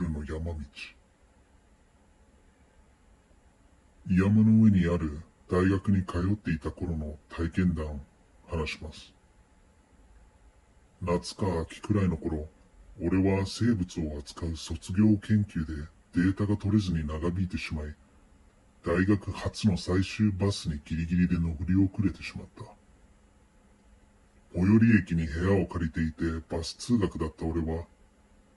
夜の山道。山の上にある大学に通っていた頃の体験談話します。夏か秋くらいの頃、俺は生物を扱う卒業研究でデータが取れずに長引いてしまい、大学初の最終バスにギリギリで乗り遅れてしまった。最寄り駅に部屋を借りていてバス通学だった俺は、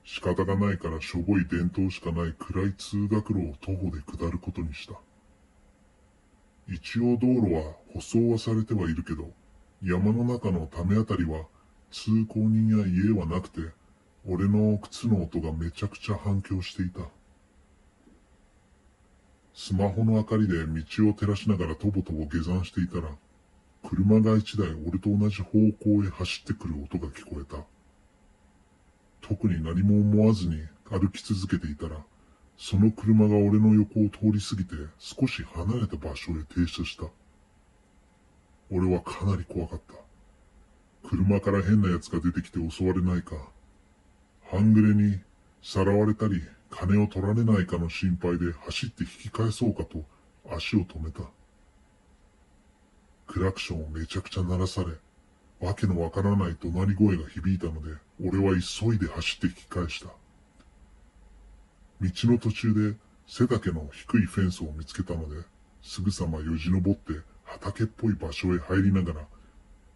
仕方がないからしょぼい伝統しかない暗い通学路を徒歩で下ることにした。一応道路は舗装はされてはいるけど、山の中のためあたりは通行人や家はなくて、俺の靴の音がめちゃくちゃ反響していた。スマホの明かりで道を照らしながらとぼとぼ下山していたら、車が一台俺と同じ方向へ走ってくる音が聞こえた。特に何も思わずに歩き続けていたら、その車が俺の横を通り過ぎて少し離れた場所へ停車した。俺はかなり怖かった。車から変な奴が出てきて襲われないか、半グレにさらわれたり金を取られないかの心配で走って引き返そうかと足を止めた。クラクションをめちゃくちゃ鳴らされ、わけのわからない怒鳴り声が響いたので、俺は急いで走って引き返した。道の途中で背丈の低いフェンスを見つけたので、すぐさまよじ登って畑っぽい場所へ入りながら、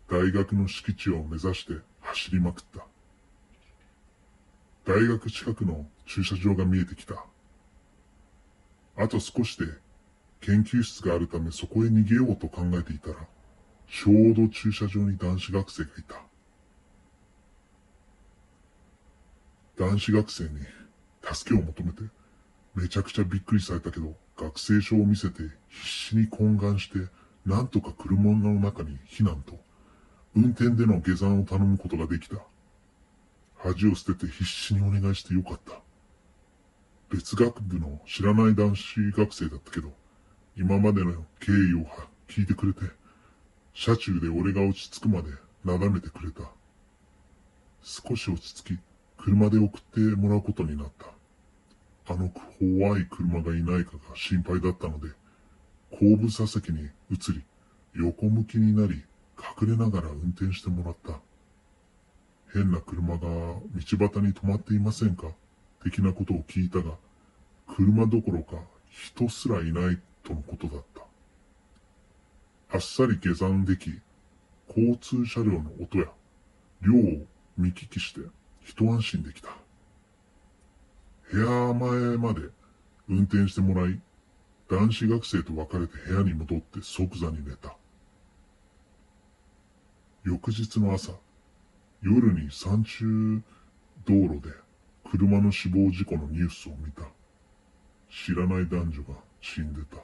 大学の敷地を目指して走りまくった。大学近くの駐車場が見えてきた。あと少しで研究室があるためそこへ逃げようと考えていたら、ちょうど駐車場に男子学生がいた。男子学生に助けを求めて、めちゃくちゃびっくりされたけど、学生証を見せて必死に懇願して、なんとか車の中に避難と、運転での下山を頼むことができた。恥を捨てて必死にお願いしてよかった。別学部の知らない男子学生だったけど、今までの経緯を聞いてくれて、車中で俺が落ち着くまでなだめてくれた。少し落ち着き、車で送ってもらうことになった。あの怖い車がいないかが心配だったので、後部座席に移り、横向きになり、隠れながら運転してもらった。変な車が道端に止まっていませんか？的なことを聞いたが、車どころか人すらいないとのことだった。あっさり下山でき、交通車両の音や量を見聞きして一安心できた。部屋前まで運転してもらい、男子学生と別れて部屋に戻って即座に寝た。翌日の朝、夜に山中道路で車の死亡事故のニュースを見た。知らない男女が死んでた。